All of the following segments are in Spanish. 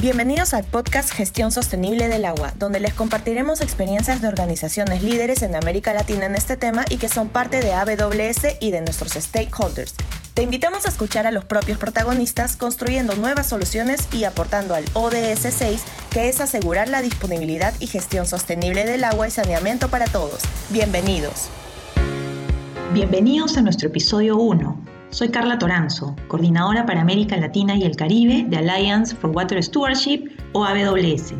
Bienvenidos al podcast Gestión Sostenible del Agua, donde les compartiremos experiencias de organizaciones líderes en América Latina en este tema y que son parte de AWS y de nuestros stakeholders. Te invitamos a escuchar a los propios protagonistas construyendo nuevas soluciones y aportando al ODS 6, que es asegurar la disponibilidad y gestión sostenible del agua y saneamiento para todos. Bienvenidos. Bienvenidos a nuestro episodio 1 soy Carla Toranzo, coordinadora para América Latina y el Caribe de Alliance for Water Stewardship o AWS.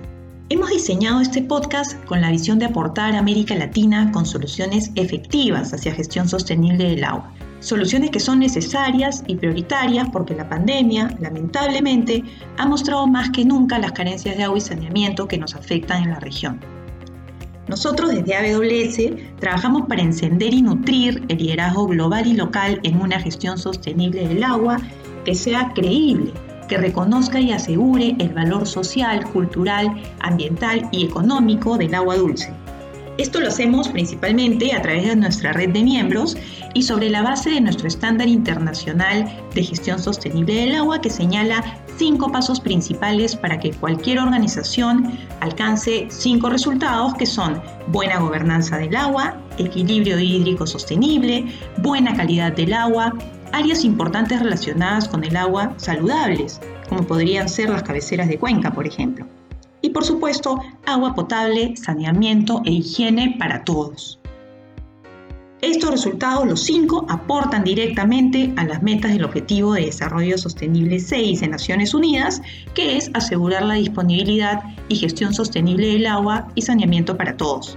Hemos diseñado este podcast con la visión de aportar a América Latina con soluciones efectivas hacia gestión sostenible del agua. Soluciones que son necesarias y prioritarias porque la pandemia, lamentablemente, ha mostrado más que nunca las carencias de agua y saneamiento que nos afectan en la región. Nosotros desde AWS trabajamos para encender y nutrir el liderazgo global y local en una gestión sostenible del agua que sea creíble, que reconozca y asegure el valor social, cultural, ambiental y económico del agua dulce. Esto lo hacemos principalmente a través de nuestra red de miembros y sobre la base de nuestro estándar internacional de gestión sostenible del agua que señala cinco pasos principales para que cualquier organización alcance cinco resultados que son buena gobernanza del agua, equilibrio hídrico sostenible, buena calidad del agua, áreas importantes relacionadas con el agua saludables, como podrían ser las cabeceras de cuenca, por ejemplo y por supuesto agua potable, saneamiento e higiene para todos. Estos resultados, los cinco, aportan directamente a las metas del Objetivo de Desarrollo Sostenible 6 de Naciones Unidas, que es asegurar la disponibilidad y gestión sostenible del agua y saneamiento para todos.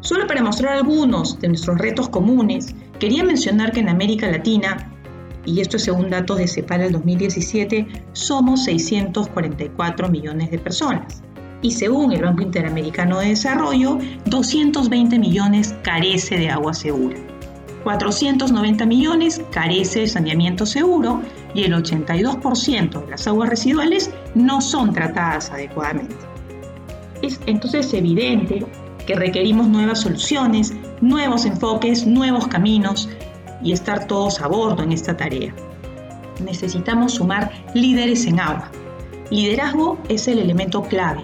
Solo para mostrar algunos de nuestros retos comunes, quería mencionar que en América Latina y esto es según datos de CEPAL del 2017, somos 644 millones de personas. Y según el Banco Interamericano de Desarrollo, 220 millones carece de agua segura. 490 millones carece de saneamiento seguro y el 82% de las aguas residuales no son tratadas adecuadamente. Es entonces evidente que requerimos nuevas soluciones, nuevos enfoques, nuevos caminos y estar todos a bordo en esta tarea. Necesitamos sumar líderes en agua. Liderazgo es el elemento clave.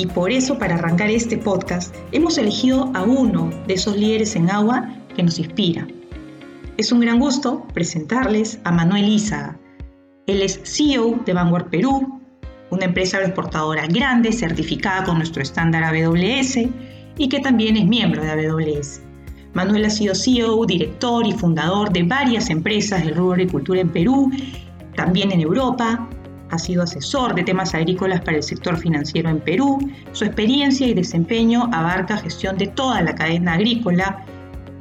Y por eso, para arrancar este podcast, hemos elegido a uno de esos líderes en agua que nos inspira. Es un gran gusto presentarles a Manuel Isa. Él es CEO de Vanguard Perú, una empresa exportadora grande certificada con nuestro estándar AWS y que también es miembro de AWS. Manuel ha sido CEO, director y fundador de varias empresas del rubro agricultura en Perú, también en Europa. Ha sido asesor de temas agrícolas para el sector financiero en Perú. Su experiencia y desempeño abarca gestión de toda la cadena agrícola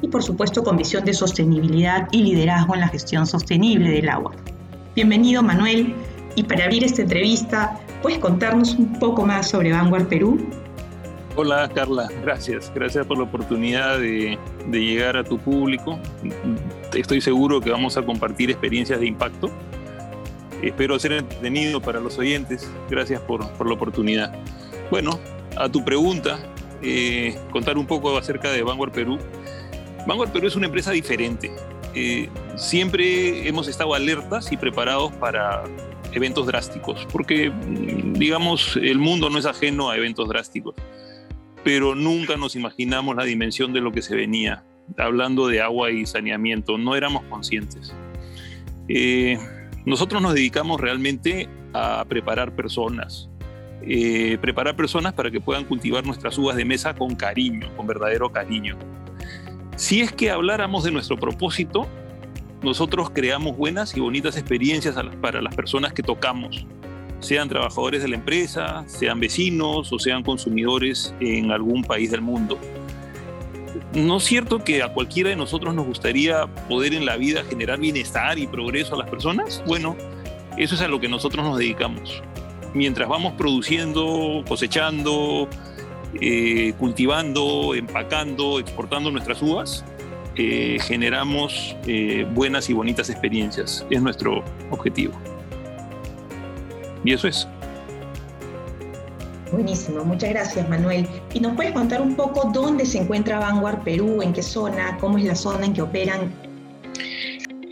y por supuesto con visión de sostenibilidad y liderazgo en la gestión sostenible del agua. Bienvenido Manuel y para abrir esta entrevista, ¿puedes contarnos un poco más sobre Vanguard Perú? Hola Carla, gracias. Gracias por la oportunidad de, llegar a tu público. Estoy seguro que vamos a compartir experiencias de impacto. Espero ser entretenido para los oyentes. Gracias por, la oportunidad. Bueno, a tu pregunta, eh, contar un poco acerca de Vanguard Perú. Vanguard Perú es una empresa diferente. Eh, siempre hemos estado alertas y preparados para eventos drásticos, porque digamos, el mundo no es ajeno a eventos drásticos pero nunca nos imaginamos la dimensión de lo que se venía, hablando de agua y saneamiento, no éramos conscientes. Eh, nosotros nos dedicamos realmente a preparar personas, eh, preparar personas para que puedan cultivar nuestras uvas de mesa con cariño, con verdadero cariño. Si es que habláramos de nuestro propósito, nosotros creamos buenas y bonitas experiencias para las personas que tocamos sean trabajadores de la empresa, sean vecinos o sean consumidores en algún país del mundo. ¿No es cierto que a cualquiera de nosotros nos gustaría poder en la vida generar bienestar y progreso a las personas? Bueno, eso es a lo que nosotros nos dedicamos. Mientras vamos produciendo, cosechando, eh, cultivando, empacando, exportando nuestras uvas, eh, generamos eh, buenas y bonitas experiencias. Es nuestro objetivo. Y eso es. Buenísimo, muchas gracias Manuel. ¿Y nos puedes contar un poco dónde se encuentra Vanguard Perú, en qué zona, cómo es la zona en que operan?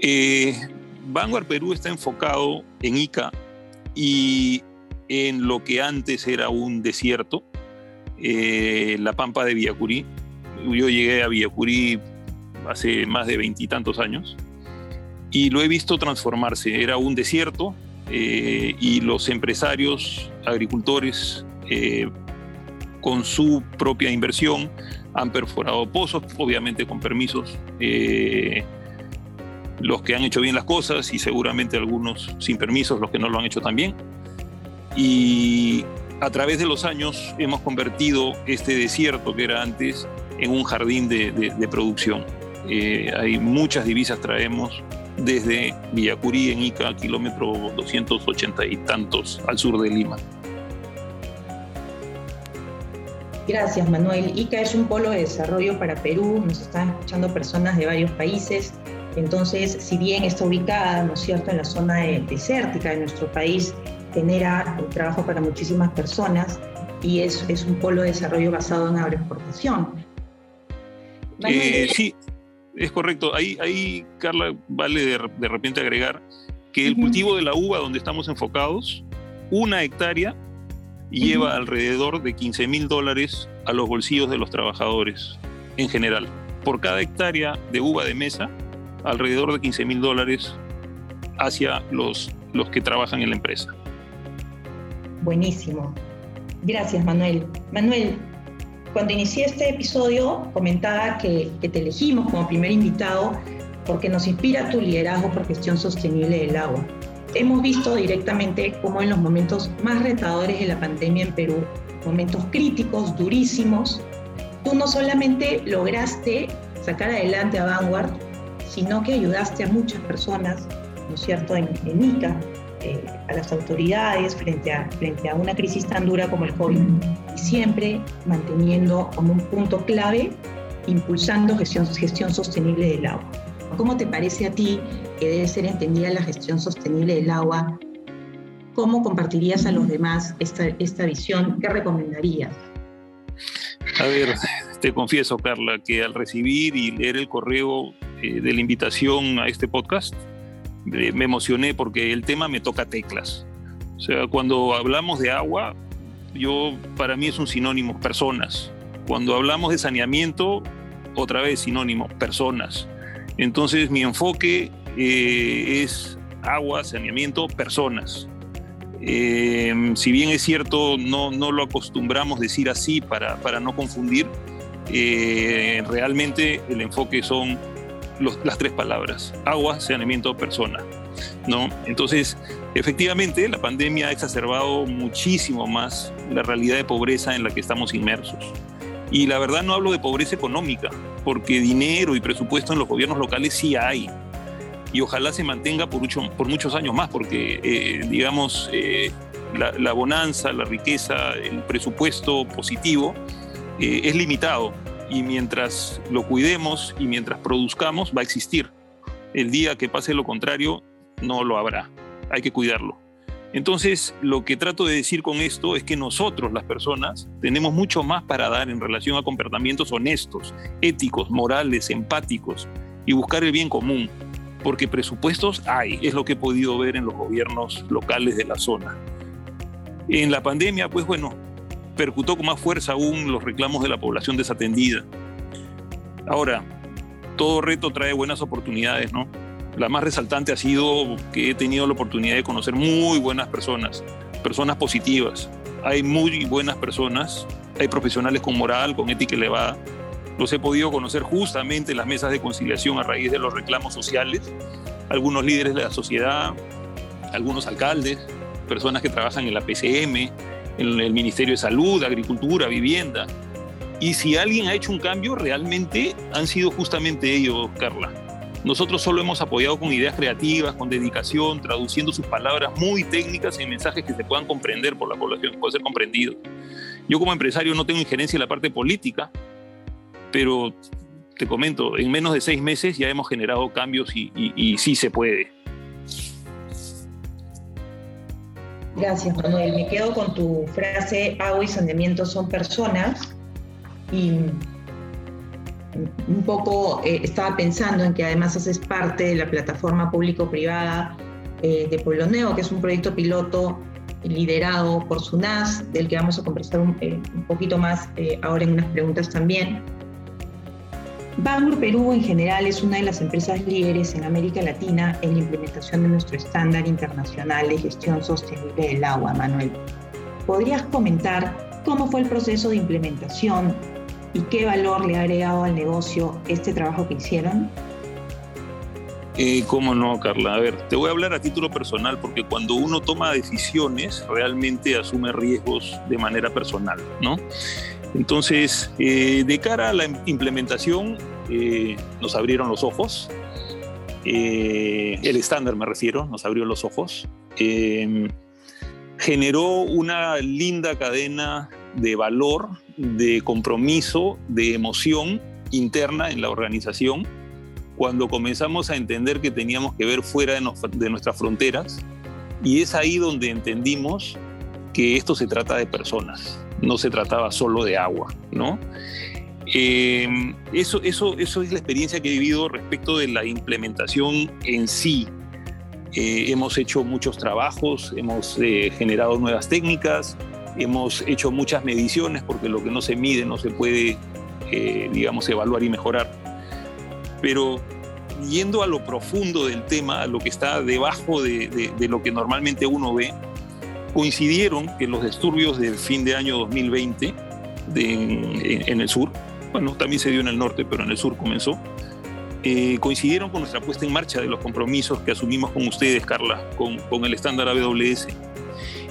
Eh, Vanguard Perú está enfocado en ICA y en lo que antes era un desierto, eh, la pampa de Villacurí. Yo llegué a Villacurí hace más de veintitantos años y lo he visto transformarse. Era un desierto eh, y los empresarios, agricultores, eh, con su propia inversión, han perforado pozos, obviamente con permisos. los que han hecho bien las cosas y seguramente algunos sin permisos, los que no lo han hecho también y a través de los años hemos convertido este desierto que era antes en un jardín de, producción. Eh, hay muchas divisas traemos desde Villacurí en Ica, kilómetro 280 y tantos al sur de Lima. Gracias, Manuel. Ica es un polo de desarrollo para Perú, nos están escuchando personas de varios países. Entonces, si bien está ubicada, ¿no es cierto?, en la zona desértica de nuestro país, genera trabajo para muchísimas personas y es, es un polo de desarrollo basado en agroexportación. Eh, sí, es correcto. Ahí, ahí Carla, vale de, de repente agregar que el cultivo de la uva donde estamos enfocados, una hectárea lleva alrededor de 15 mil dólares a los bolsillos de los trabajadores en general. Por cada hectárea de uva de mesa, alrededor de 15 mil dólares hacia los, los que trabajan en la empresa. Buenísimo. Gracias, Manuel. Manuel, cuando inicié este episodio comentaba que, te elegimos como primer invitado porque nos inspira tu liderazgo por gestión sostenible del agua. Hemos visto directamente cómo en los momentos más retadores de la pandemia en Perú, momentos críticos, durísimos, tú no solamente lograste sacar adelante a Vanguard, sino que ayudaste a muchas personas, ¿no es cierto?, en, en ICA, eh, a las autoridades frente a, frente a una crisis tan dura como el COVID y siempre manteniendo como un punto clave impulsando gestión, gestión sostenible del agua. ¿Cómo te parece a ti que debe ser entendida la gestión sostenible del agua? ¿Cómo compartirías a los demás esta, esta visión? ¿Qué recomendarías? A ver, te confieso, Carla, que al recibir y leer el correo eh, de la invitación a este podcast, me emocioné porque el tema me toca teclas. O sea, cuando hablamos de agua, yo para mí es un sinónimo, personas. Cuando hablamos de saneamiento, otra vez sinónimo, personas. Entonces mi enfoque eh, es agua, saneamiento, personas. Eh, si bien es cierto, no, no lo acostumbramos decir así para, para no confundir, eh, realmente el enfoque son las tres palabras, agua, saneamiento, persona. ¿no? Entonces, efectivamente, la pandemia ha exacerbado muchísimo más la realidad de pobreza en la que estamos inmersos. Y la verdad no hablo de pobreza económica, porque dinero y presupuesto en los gobiernos locales sí hay. Y ojalá se mantenga por, mucho, por muchos años más, porque, eh, digamos, eh, la, bonanza, la riqueza, el presupuesto positivo eh, es limitado y mientras lo cuidemos y mientras produzcamos va a existir. El día que pase lo contrario, no lo habrá. Hay que cuidarlo. Entonces, lo que trato de decir con esto es que nosotros, las personas, tenemos mucho más para dar en relación a comportamientos honestos, éticos, morales, empáticos y buscar el bien común, porque presupuestos hay, es lo que he podido ver en los gobiernos locales de la zona. En la pandemia, pues bueno, percutó con más fuerza aún los reclamos de la población desatendida. Ahora, todo reto trae buenas oportunidades, ¿no? La más resaltante ha sido que he tenido la oportunidad de conocer muy buenas personas, personas positivas. Hay muy buenas personas, hay profesionales con moral, con ética elevada. Los he podido conocer justamente en las mesas de conciliación a raíz de los reclamos sociales. Algunos líderes de la sociedad, algunos alcaldes, personas que trabajan en la PCM, en el Ministerio de Salud, Agricultura, Vivienda. Y si alguien ha hecho un cambio, realmente han sido justamente ellos, Carla. Nosotros solo hemos apoyado con ideas creativas, con dedicación, traduciendo sus palabras muy técnicas en mensajes que se puedan comprender por la población, que puedan ser comprendidos. Yo como empresario no tengo injerencia en la parte política, pero te comento, en menos de seis meses ya hemos generado cambios y, y sí se puede. Gracias, Manuel. Me quedo con tu frase, agua y saneamiento son personas. Y un poco eh, estaba pensando en que además haces parte de la plataforma público-privada eh, de Pueblo Nuevo, que es un proyecto piloto liderado por SUNAS, del que vamos a conversar un, poquito más ahora en unas preguntas también. Bangur Perú en general es una de las empresas líderes en América Latina en la implementación de nuestro estándar internacional de gestión sostenible del agua, Manuel. ¿Podrías comentar cómo fue el proceso de implementación y qué valor le ha agregado al negocio este trabajo que hicieron? Eh, ¿Cómo no, Carla? A ver, te voy a hablar a título personal porque cuando uno toma decisiones realmente asume riesgos de manera personal, ¿no? Entonces, eh, de cara a la implementación, eh, nos abrieron los ojos. Eh, el estándar me refiero, nos abrió los ojos. generó una linda cadena de valor, de compromiso, de emoción interna en la organización cuando comenzamos a entender que teníamos que ver fuera de nuestras fronteras. Y es ahí donde entendimos que esto se trata de personas no se trataba solo de agua, ¿no? Eh, eso, eso, eso es la experiencia que he vivido respecto de la implementación en sí. Eh, hemos hecho muchos trabajos, hemos eh, generado nuevas técnicas, hemos hecho muchas mediciones, porque lo que no se mide no se puede, digamos, evaluar y mejorar. Pero yendo a lo profundo del tema, a lo que está debajo de lo que normalmente uno ve, coincidieron que los disturbios del fin de año 2020 en, el sur, bueno, también se dio en el norte, pero en el sur comenzó, eh, coincidieron con nuestra puesta en marcha de los compromisos que asumimos con ustedes, Carla, con, con el estándar AWS.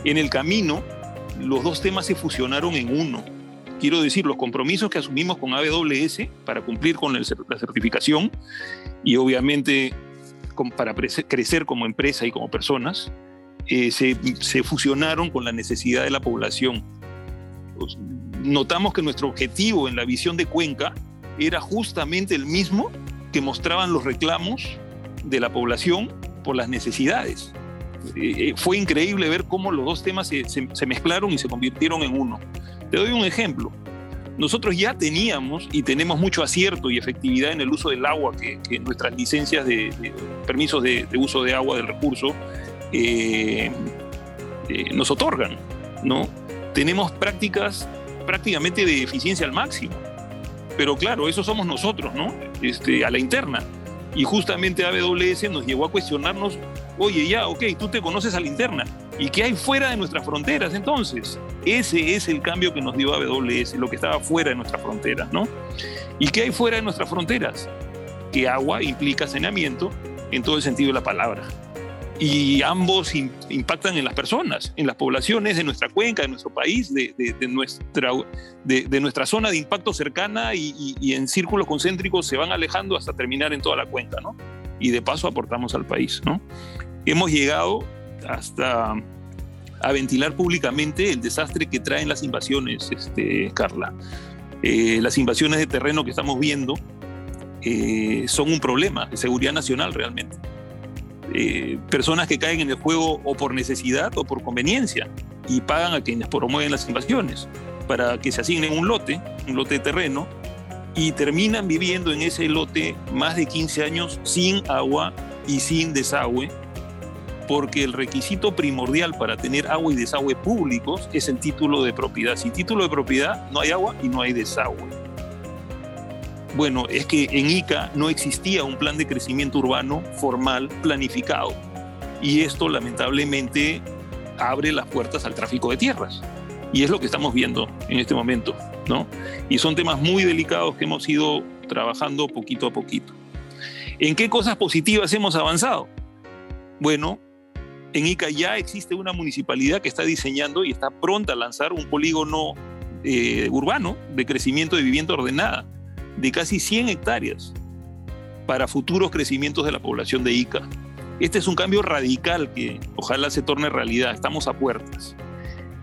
En el camino, los dos temas se fusionaron en uno. Quiero decir, los compromisos que asumimos con AWS para cumplir con la certificación y obviamente para crecer como empresa y como personas, eh, se, fusionaron con la necesidad de la población. Pues, notamos que nuestro objetivo en la visión de Cuenca era justamente el mismo que mostraban los reclamos de la población por las necesidades. Fue increíble ver cómo los dos temas se, mezclaron y se convirtieron en uno. Te doy un ejemplo. Nosotros ya teníamos y tenemos mucho acierto y efectividad en el uso del agua, que, nuestras licencias de, permisos de, de, uso de agua del recurso eh, eh, nos otorgan, ¿no? Tenemos prácticas prácticamente de eficiencia al máximo. Pero claro, eso somos nosotros, ¿no? Este, a la interna. Y justamente AWS nos llevó a cuestionarnos, oye, ya, ok, tú te conoces a la interna. ¿Y qué hay fuera de nuestras fronteras entonces? Ese es el cambio que nos dio AWS, lo que estaba fuera de nuestras fronteras, ¿no? ¿Y qué hay fuera de nuestras fronteras? Que agua implica saneamiento en todo el sentido de la palabra y ambos impactan en las personas, en las poblaciones de nuestra cuenca, de nuestro país, de, nuestra, de, nuestra zona de impacto cercana y, en círculos concéntricos se van alejando hasta terminar en toda la cuenca, ¿no? Y de paso aportamos al país, ¿no? Hemos llegado hasta a ventilar públicamente el desastre que traen las invasiones, este, Carla. Eh, las invasiones de terreno que estamos viendo eh, son un problema de seguridad nacional realmente eh, personas que caen en el juego o por necesidad o por conveniencia y pagan a quienes promueven las invasiones para que se asignen un lote, un lote de terreno, y terminan viviendo en ese lote más de 15 años sin agua y sin desagüe, porque el requisito primordial para tener agua y desagüe públicos es el título de propiedad. Sin título de propiedad no hay agua y no hay desagüe. Bueno, es que en ICA no existía un plan de crecimiento urbano formal planificado. Y esto lamentablemente abre las puertas al tráfico de tierras. Y es lo que estamos viendo en este momento, ¿no? Y son temas muy delicados que hemos ido trabajando poquito a poquito. ¿En qué cosas positivas hemos avanzado? Bueno, en ICA ya existe una municipalidad que está diseñando y está pronta a lanzar un polígono eh, urbano de crecimiento de vivienda ordenada de casi 100 hectáreas para futuros crecimientos de la población de Ica. Este es un cambio radical que ojalá se torne realidad. Estamos a puertas.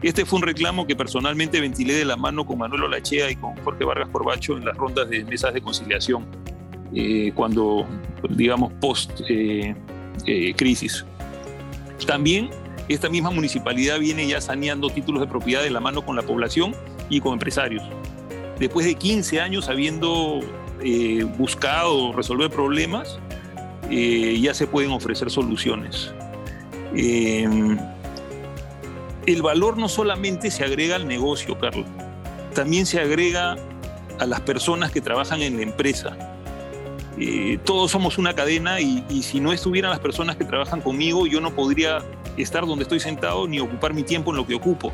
Este fue un reclamo que personalmente ventilé de la mano con Manuel Olachea y con Jorge Vargas Corbacho en las rondas de mesas de conciliación, eh, cuando, digamos, post-crisis. Eh, eh, También esta misma municipalidad viene ya saneando títulos de propiedad de la mano con la población y con empresarios después de 15 años habiendo eh, buscado resolver problemas, eh, ya se pueden ofrecer soluciones. El valor no solamente se agrega al negocio, Carlos, también se agrega a las personas que trabajan en la empresa. Eh, todos somos una cadena y, si no estuvieran las personas que trabajan conmigo, yo no podría estar donde estoy sentado ni ocupar mi tiempo en lo que ocupo.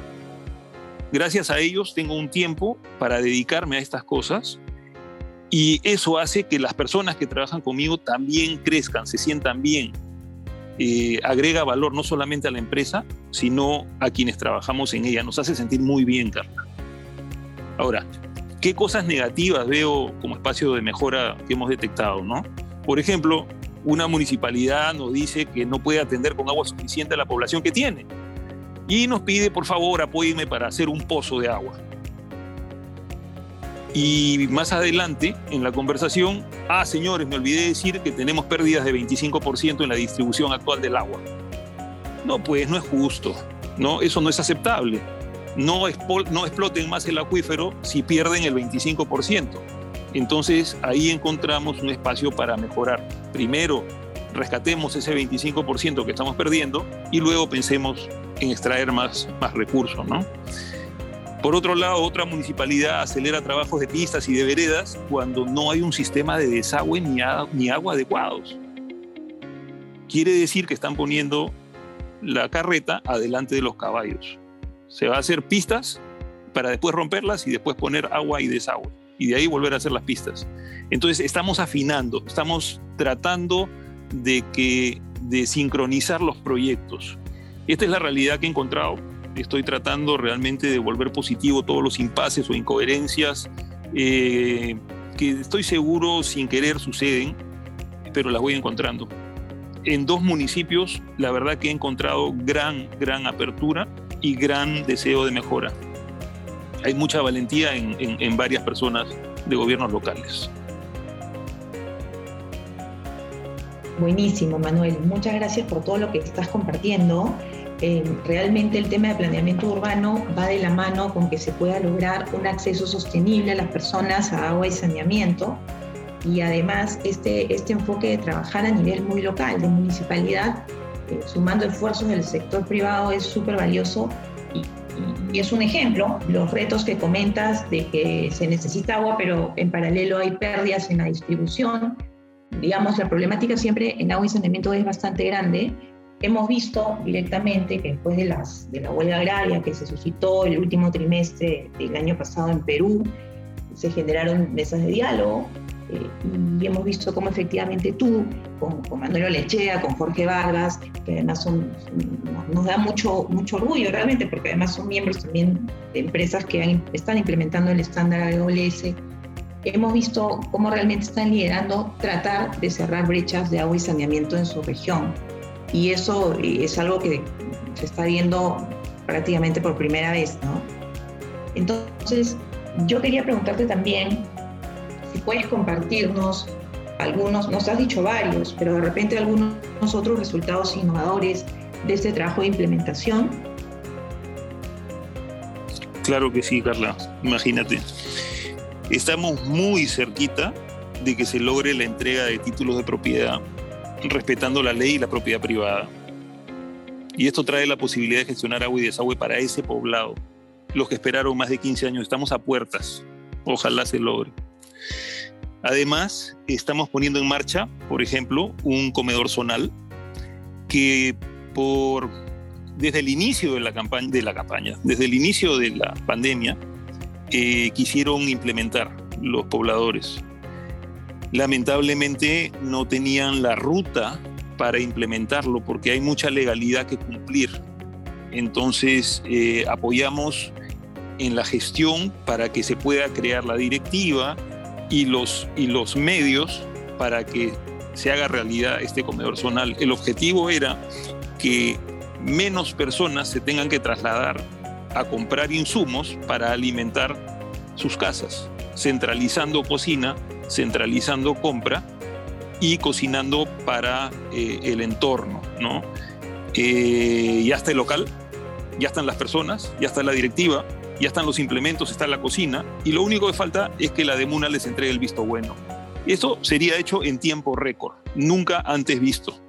Gracias a ellos tengo un tiempo para dedicarme a estas cosas y eso hace que las personas que trabajan conmigo también crezcan, se sientan bien. Eh, agrega valor no solamente a la empresa, sino a quienes trabajamos en ella. Nos hace sentir muy bien, Carla. Ahora, ¿qué cosas negativas veo como espacio de mejora que hemos detectado? ¿no? Por ejemplo, una municipalidad nos dice que no puede atender con agua suficiente a la población que tiene y nos pide, por favor, apóyenme para hacer un pozo de agua. Y más adelante, en la conversación, ah, señores, me olvidé decir que tenemos pérdidas de 25% en la distribución actual del agua. No, pues no es justo, ¿no? Eso no es aceptable. No, exploten más el acuífero si pierden el 25%. Entonces ahí encontramos un espacio para mejorar. Primero, rescatemos ese 25% que estamos perdiendo y luego pensemos en extraer más, más recursos, ¿no? Por otro lado, otra municipalidad acelera trabajos de pistas y de veredas cuando no hay un sistema de desagüe ni, agua adecuados. Quiere decir que están poniendo la carreta adelante de los caballos. Se va a hacer pistas para después romperlas y después poner agua y desagüe. Y de ahí volver a hacer las pistas. Entonces estamos afinando, estamos tratando de, que, de sincronizar los proyectos. Esta es la realidad que he encontrado. Estoy tratando realmente de volver positivo todos los impases o incoherencias eh, que estoy seguro sin querer suceden, pero las voy encontrando. En dos municipios, la verdad que he encontrado gran, gran apertura y gran deseo de mejora. Hay mucha valentía en, en varias personas de gobiernos locales. Buenísimo, Manuel. Muchas gracias por todo lo que estás compartiendo. Eh, realmente el tema de planeamiento urbano va de la mano con que se pueda lograr un acceso sostenible a las personas a agua y saneamiento. Y además este, este enfoque de trabajar a nivel muy local, de municipalidad, eh, sumando esfuerzos del sector privado es súper valioso y, y, es un ejemplo, los retos que comentas de que se necesita agua, pero en paralelo hay pérdidas en la distribución. Digamos, la problemática siempre en agua y saneamiento es bastante grande Hemos visto directamente que después de, la huelga agraria que se suscitó el último trimestre del año pasado en Perú, se generaron mesas de diálogo eh, y hemos visto cómo efectivamente tú, con, con, Manuel Olechea, con Jorge Vargas, que además nos da mucho, mucho orgullo realmente, porque además son miembros también de empresas que están implementando el estándar AWS, hemos visto cómo realmente están liderando tratar de cerrar brechas de agua y saneamiento en su región y eso es algo que se está viendo prácticamente por primera vez, ¿no? Entonces, yo quería preguntarte también si puedes compartirnos algunos, nos has dicho varios, pero de repente algunos otros resultados innovadores de este trabajo de implementación. Claro que sí, Carla, imagínate. Estamos muy cerquita de que se logre la entrega de títulos de propiedad respetando la ley y la propiedad privada. Y esto trae la posibilidad de gestionar agua y desagüe para ese poblado. Los que esperaron más de 15 años, estamos a puertas. Ojalá se logre. Además, estamos poniendo en marcha, por ejemplo, un comedor zonal que por desde el inicio de la campaña, desde el inicio de la pandemia, eh, quisieron implementar los pobladores lamentablemente no tenían la ruta para implementarlo porque hay mucha legalidad que cumplir. Entonces eh, apoyamos en la gestión para que se pueda crear la directiva y los, y los medios para que se haga realidad este comedor zonal. El objetivo era que menos personas se tengan que trasladar a comprar insumos para alimentar sus casas, centralizando cocina centralizando compra y cocinando para eh, el entorno, ¿no? Eh, ya está el local, ya están las personas, ya está la directiva, ya están los implementos, está la cocina, y lo único que falta es que la Demuna les entregue el visto bueno. Esto sería hecho en tiempo récord, nunca antes visto,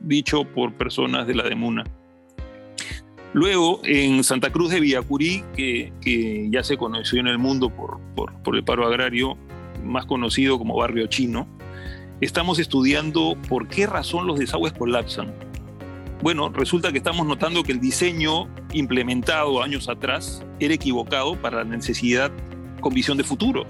dicho por personas de la Demuna. Luego, en Santa Cruz de Villacurí, que, que ya se conoció en el mundo por, por, por, el paro agrario, más conocido como barrio chino, estamos estudiando por qué razón los desagües colapsan. Bueno, resulta que estamos notando que el diseño implementado años atrás era equivocado para la necesidad con visión de futuro.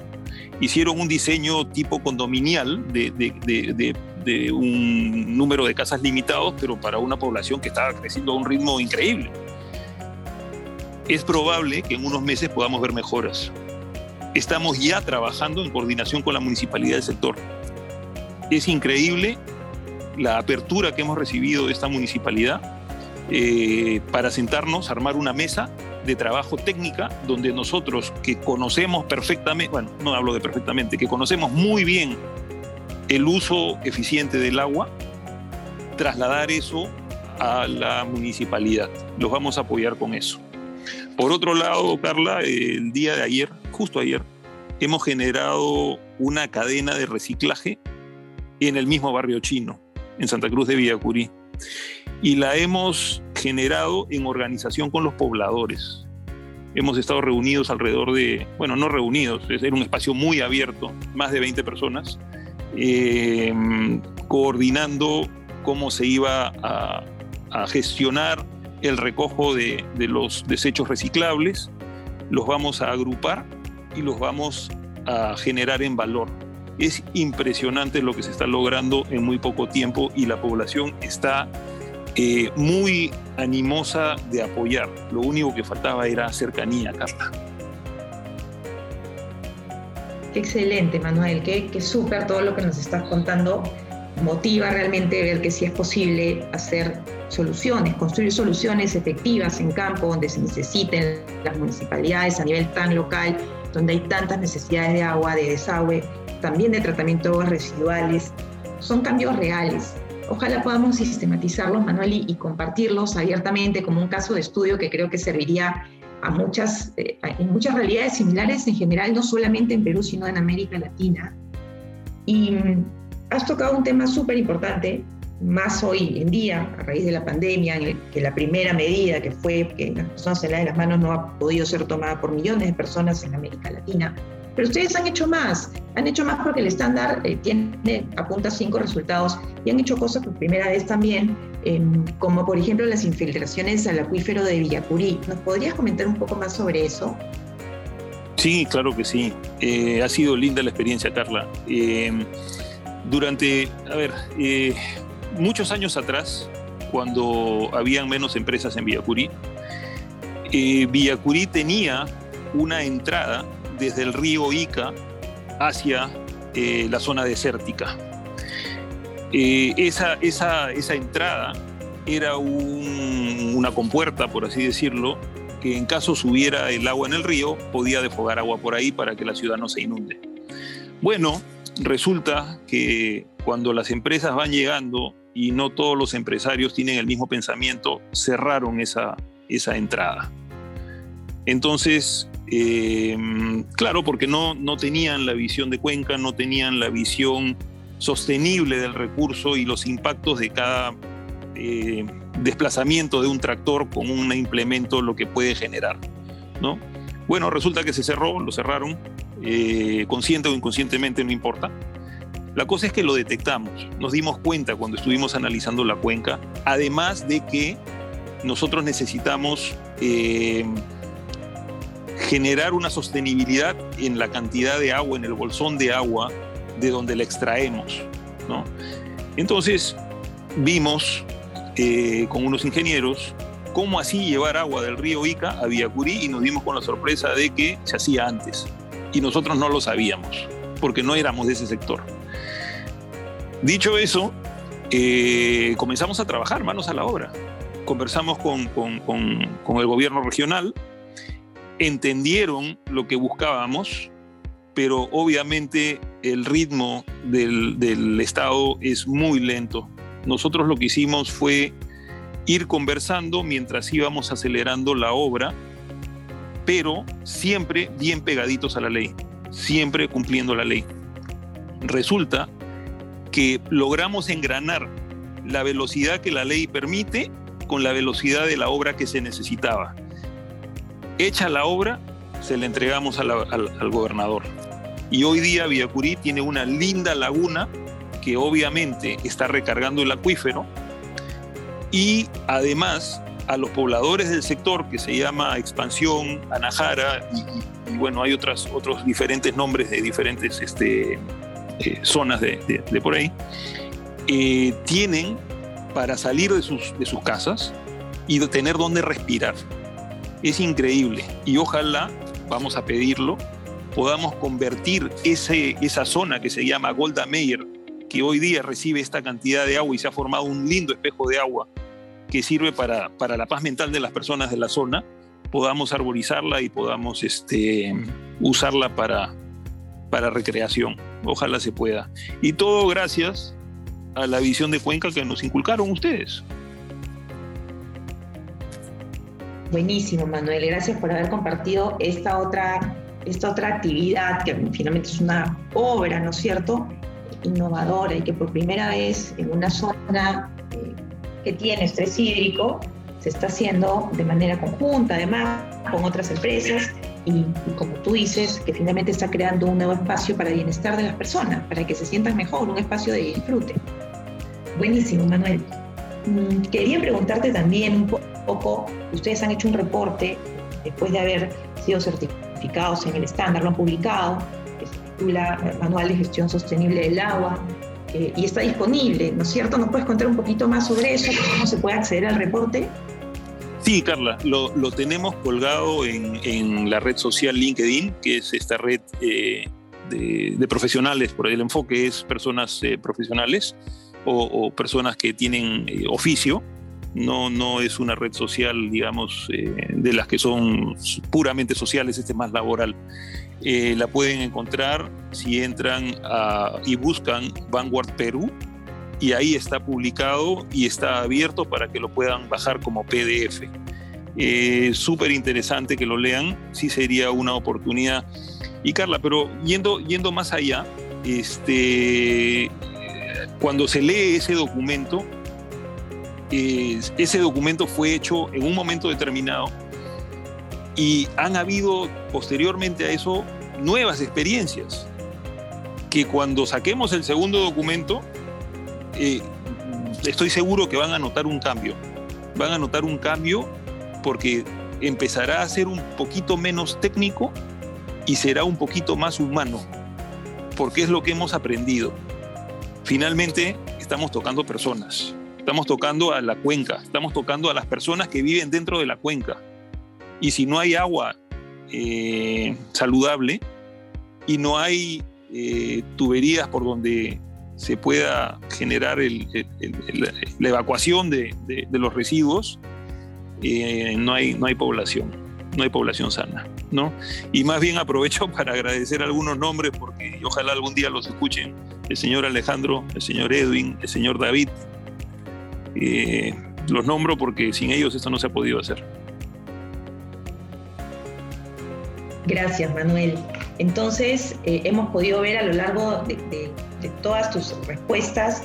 Hicieron un diseño tipo condominial de, de, de, de un número de casas limitados, pero para una población que estaba creciendo a un ritmo increíble. Es probable que en unos meses podamos ver mejoras. Estamos ya trabajando en coordinación con la municipalidad del sector. Es increíble la apertura que hemos recibido de esta municipalidad eh, para sentarnos, armar una mesa de trabajo técnica donde nosotros que conocemos perfectamente, bueno, no hablo de perfectamente, que conocemos muy bien el uso eficiente del agua, trasladar eso a la municipalidad. Los vamos a apoyar con eso. Por otro lado, Carla, el día de ayer, justo ayer, hemos generado una cadena de reciclaje en el mismo barrio chino, en Santa Cruz de Villacurí. Y la hemos generado en organización con los pobladores. Hemos estado reunidos alrededor de, bueno, no reunidos, era un espacio muy abierto, más de 20 personas, eh, coordinando cómo se iba a, a gestionar el recojo de, de, los desechos reciclables, los vamos a agrupar y los vamos a generar en valor. Es impresionante lo que se está logrando en muy poco tiempo y la población está eh, muy animosa de apoyar. Lo único que faltaba era cercanía, Carla. Excelente, Manuel, qué, qué súper todo lo que nos estás contando. Motiva realmente ver que sí es posible hacer soluciones, construir soluciones efectivas en campo donde se necesiten las municipalidades a nivel tan local, donde hay tantas necesidades de agua, de desagüe, también de tratamiento de aguas residuales. Son cambios reales. Ojalá podamos sistematizarlos, Manuel, y, y compartirlos abiertamente como un caso de estudio que creo que serviría a muchas, eh, en muchas realidades similares en general, no solamente en Perú, sino en América Latina. Y mm, has tocado un tema súper importante, más hoy en día, a raíz de la pandemia, en el que la primera medida que fue que las personas se laven las manos no ha podido ser tomada por millones de personas en América Latina. Pero ustedes han hecho más, han hecho más porque el estándar eh, tiene, apunta cinco resultados y han hecho cosas por primera vez también, eh, como por ejemplo las infiltraciones al acuífero de Villacurí. ¿Nos podrías comentar un poco más sobre eso? Sí, claro que sí. Eh, ha sido linda la experiencia, Carla. durante, a ver, muchos años atrás, cuando habían menos empresas en Villacurí, Villacurí tenía una entrada desde el río Ica hacia eh, la zona desértica. Eh, esa, esa, esa, entrada era un, una compuerta, por así decirlo, que en caso subiera el agua en el río, podía defogar agua por ahí para que la ciudad no se inunde. Bueno, resulta que cuando las empresas van llegando y no todos los empresarios tienen el mismo pensamiento, cerraron esa, esa entrada. Entonces, eh, claro, porque no, no tenían la visión de Cuenca, no tenían la visión sostenible del recurso y los impactos de cada eh, desplazamiento de un tractor con un implemento, lo que puede generar. ¿no? Bueno, resulta que se cerró, lo cerraron, eh, consciente o inconscientemente, no importa. La cosa es que lo detectamos, nos dimos cuenta cuando estuvimos analizando la cuenca, además de que nosotros necesitamos eh, generar una sostenibilidad en la cantidad de agua, en el bolsón de agua de donde la extraemos. ¿no? Entonces vimos eh, con unos ingenieros cómo así llevar agua del río Ica a Villacurí y nos dimos con la sorpresa de que se hacía antes. Y nosotros no lo sabíamos, porque no éramos de ese sector. Dicho eso, eh, comenzamos a trabajar manos a la obra. Conversamos con, con, con, con el gobierno regional, entendieron lo que buscábamos, pero obviamente el ritmo del, del, Estado es muy lento. Nosotros lo que hicimos fue ir conversando mientras íbamos acelerando la obra, pero siempre bien pegaditos a la ley, siempre cumpliendo la ley. Resulta que logramos engranar la velocidad que la ley permite con la velocidad de la obra que se necesitaba. Hecha la obra, se la entregamos al, al, gobernador. Y hoy día Villacurí tiene una linda laguna que obviamente está recargando el acuífero y además a los pobladores del sector que se llama Expansión, Anajara y, bueno, hay otras, otros diferentes nombres de diferentes este, eh, zonas de, por ahí, eh, tienen para salir de sus, de sus casas y tener donde respirar. Es increíble y ojalá, vamos a pedirlo, podamos convertir ese, esa zona que se llama Golda Meir, que hoy día recibe esta cantidad de agua y se ha formado un lindo espejo de agua que sirve para, para la paz mental de las personas de la zona, podamos arborizarla y podamos este, usarla para, para recreación. Ojalá se pueda. Y todo gracias a la visión de Cuenca que nos inculcaron ustedes. Buenísimo, Manuel. Gracias por haber compartido esta otra, esta otra actividad que finalmente es una obra, ¿no es cierto? Innovadora y que por primera vez en una zona eh, que tiene estrés hídrico, se está haciendo de manera conjunta, además, con otras empresas y, como tú dices, que finalmente está creando un nuevo espacio para el bienestar de las personas, para que se sientan mejor, un espacio de disfrute. Buenísimo, Manuel. Mm, quería preguntarte también un poco, ustedes han hecho un reporte después de haber sido certificados en el estándar, lo han publicado, que se titula Manual de Gestión Sostenible del Agua, eh, y está disponible, ¿no es cierto? ¿Nos puedes contar un poquito más sobre eso? ¿Cómo se puede acceder al reporte? Sí, Carla, lo, lo tenemos colgado en, en, la red social LinkedIn, que es esta red eh, de, de, profesionales, por el enfoque es personas eh, profesionales o, o, personas que tienen oficio. No, no es una red social, digamos, de las que son puramente sociales, este es más laboral. Eh, la pueden encontrar si entran y buscan Vanguard Perú y ahí está publicado y está abierto para que lo puedan bajar como PDF. Eh, Súper interesante que lo lean, sí sería una oportunidad. Y Carla, pero yendo, yendo más allá, este, cuando se lee ese documento, ese documento fue hecho en un momento determinado y han habido posteriormente a eso nuevas experiencias que cuando saquemos el segundo documento, eh, estoy seguro que van a notar un cambio. Van a notar un cambio porque empezará a ser un poquito menos técnico y será un poquito más humano, porque es lo que hemos aprendido. Finalmente, estamos tocando personas, estamos tocando a la cuenca, estamos tocando a las personas que viven dentro de la cuenca. Y si no hay agua eh, saludable y no hay eh, tuberías por donde se pueda generar la evacuación de, los residuos, eh, no, hay, no hay población, no hay población sana. ¿no? Y más bien aprovecho para agradecer algunos nombres porque ojalá algún día los escuchen. El señor Alejandro, el señor Edwin, el señor David. los nombro porque sin ellos esto no se ha podido hacer. Gracias, Manuel. Entonces, eh, hemos podido ver a lo largo de, todas tus respuestas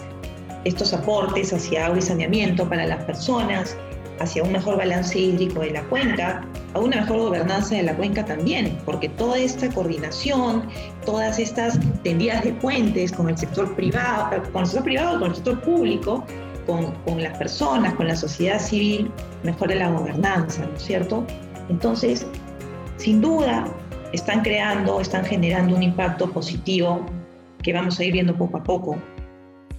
estos aportes hacia agua y saneamiento para las personas, hacia un mejor balance hídrico de la cuenca, a una mejor gobernanza de la cuenca también, porque toda esta coordinación, todas estas tendidas de puentes con el sector privado, con el sector privado, con el sector público, con, con las personas, con la sociedad civil, mejora la gobernanza, ¿no es cierto? Entonces, sin duda están creando, están generando un impacto positivo que vamos a ir viendo poco a poco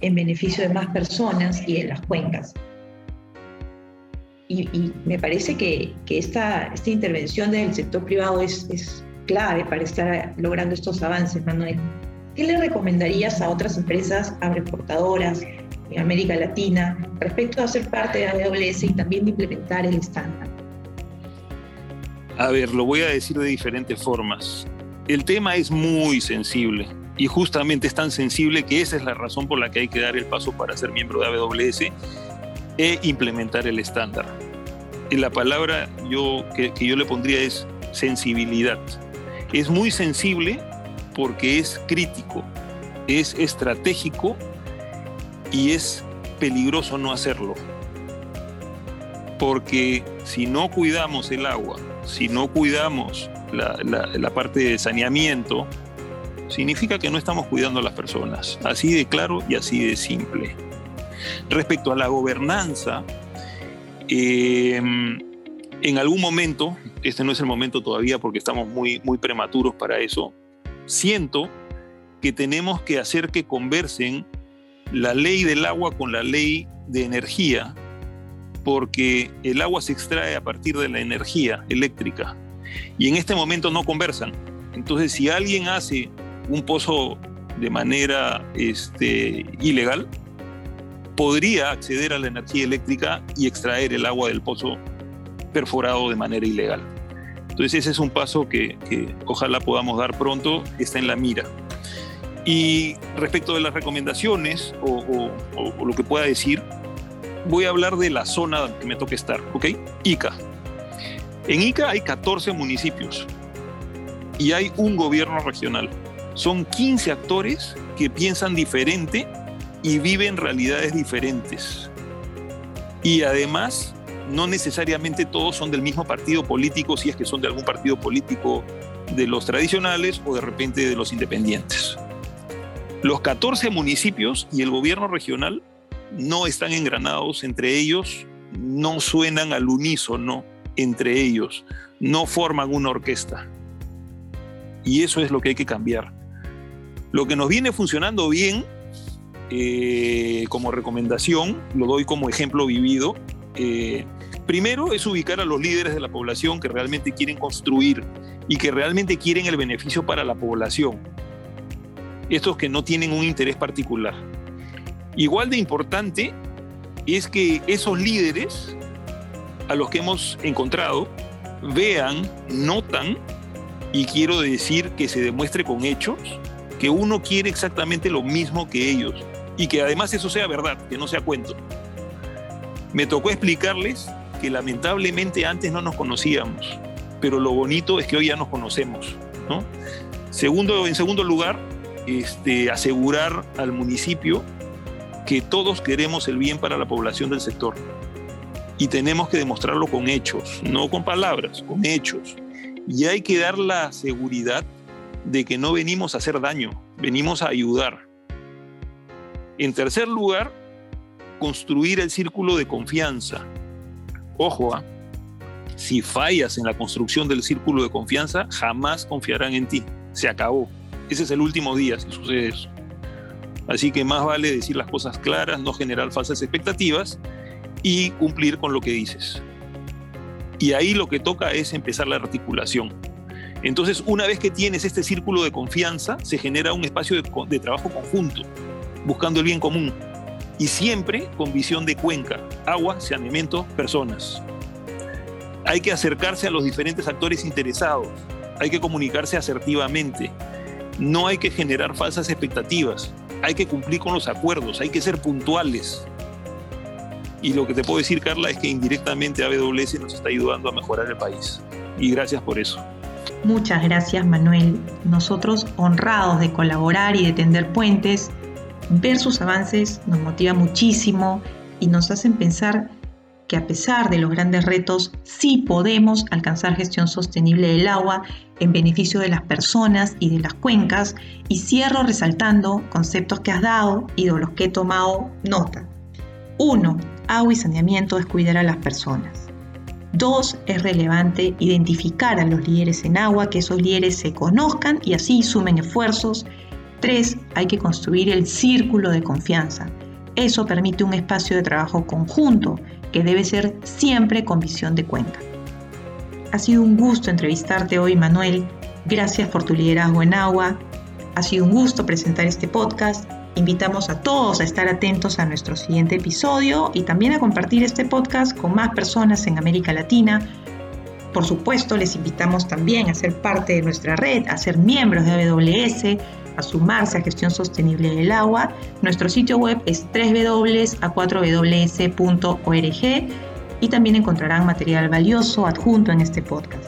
en beneficio de más personas y en las cuencas. Y, me parece que, esta, esta, intervención del sector privado es, es clave para estar logrando estos avances, Manuel. ¿Qué le recomendarías a otras empresas agroexportadoras en América Latina respecto a ser parte de AWS y también de implementar el estándar? A ver, lo voy a decir de diferentes formas. El tema es muy sensible y justamente es tan sensible que esa es la razón por la que hay que dar el paso para ser miembro de AWS e implementar el estándar. Y la palabra yo, que, yo le pondría es sensibilidad. Es muy sensible porque es crítico, es estratégico y es peligroso no hacerlo. Porque si no cuidamos el agua, si no cuidamos la parte de saneamiento, significa que no estamos cuidando a las personas. Así de claro y así de simple. Respecto a la gobernanza, eh, en algún momento, este no es el momento todavía porque estamos muy, muy prematuros para eso, siento que tenemos que hacer que conversen la ley del agua con la ley de energía, porque el agua se extrae a partir de la energía eléctrica y en este momento no conversan. Entonces, si alguien hace un pozo de manera este, ilegal, podría acceder a la energía eléctrica y extraer el agua del pozo perforado de manera ilegal. Entonces ese es un paso que, ojalá podamos dar pronto, está en la mira. Y respecto de las recomendaciones o, lo que pueda decir, voy a hablar de la zona que me toca estar, ¿ok? Ica. En Ica hay 14 municipios y hay un gobierno regional. Son 15 actores que piensan diferente y viven realidades diferentes. Y además, no necesariamente todos son del mismo partido político, si es que son de algún partido político de los tradicionales o de repente de los independientes. Los 14 municipios y el gobierno regional no están engranados entre ellos, no suenan al unísono entre ellos, no forman una orquesta. Y eso es lo que hay que cambiar. Lo que nos viene funcionando bien, eh, como recomendación, lo doy como ejemplo vivido, eh, primero es ubicar a los líderes de la población que realmente quieren construir y que realmente quieren el beneficio para la población. Estos que no tienen un interés particular. Igual de importante es que esos líderes a los que hemos encontrado vean, notan, y quiero decir que se demuestre con hechos, que uno quiere exactamente lo mismo que ellos y que además eso sea verdad, que no sea cuento. Me tocó explicarles que lamentablemente antes no nos conocíamos, pero lo bonito es que hoy ya nos conocemos. ¿no? Segundo, en segundo lugar, este, asegurar al municipio que todos queremos el bien para la población del sector y tenemos que demostrarlo con hechos, no con palabras, con hechos. Y hay que dar la seguridad de que no venimos a hacer daño, venimos a ayudar. En tercer lugar, construir el círculo de confianza. Ojo, ¿ah? si fallas en la construcción del círculo de confianza, jamás confiarán en ti. Se acabó. Ese es el último día si sucede eso. Así que más vale decir las cosas claras, no generar falsas expectativas y cumplir con lo que dices. Y ahí lo que toca es empezar la articulación. Entonces, una vez que tienes este círculo de confianza, se genera un espacio de, trabajo conjunto, buscando el bien común. Y siempre con visión de cuenca, agua, saneamiento, personas. Hay que acercarse a los diferentes actores interesados, hay que comunicarse asertivamente, no hay que generar falsas expectativas, hay que cumplir con los acuerdos, hay que ser puntuales. Y lo que te puedo decir, Carla, es que indirectamente AWS nos está ayudando a mejorar el país. Y gracias por eso. Muchas gracias Manuel. Nosotros honrados de colaborar y de tender puentes, ver sus avances nos motiva muchísimo y nos hacen pensar que a pesar de los grandes retos, sí podemos alcanzar gestión sostenible del agua en beneficio de las personas y de las cuencas. Y cierro resaltando conceptos que has dado y de los que he tomado nota. Uno, Agua y saneamiento es cuidar a las personas. Dos, es relevante identificar a los líderes en agua, que esos líderes se conozcan y así sumen esfuerzos. Tres, hay que construir el círculo de confianza. Eso permite un espacio de trabajo conjunto que debe ser siempre con visión de cuenta. Ha sido un gusto entrevistarte hoy, Manuel. Gracias por tu liderazgo en agua. Ha sido un gusto presentar este podcast Invitamos a todos a estar atentos a nuestro siguiente episodio y también a compartir este podcast con más personas en América Latina. Por supuesto, les invitamos también a ser parte de nuestra red, a ser miembros de AWS, a sumarse a Gestión Sostenible del Agua. Nuestro sitio web es www.a4ws.org y también encontrarán material valioso adjunto en este podcast.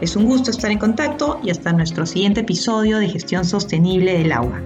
Es un gusto estar en contacto y hasta nuestro siguiente episodio de Gestión Sostenible del Agua.